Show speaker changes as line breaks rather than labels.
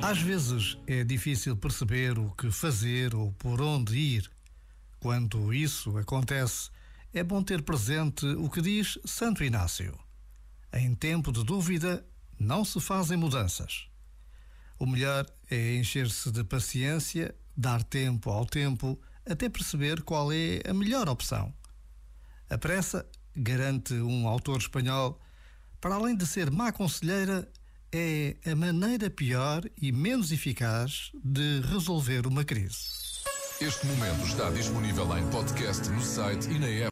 Às vezes é difícil perceber o que fazer ou por onde ir. Quando isso acontece, é bom ter presente o que diz Santo Inácio: Em tempo de dúvida, não se fazem mudanças. O melhor é encher-se de paciência, dar tempo ao tempo, até perceber qual é a melhor opção. A pressa, garante um autor espanhol, para além de ser má conselheira, é a maneira pior e menos eficaz de resolver uma crise.
Este momento está disponível em podcast no site e na app.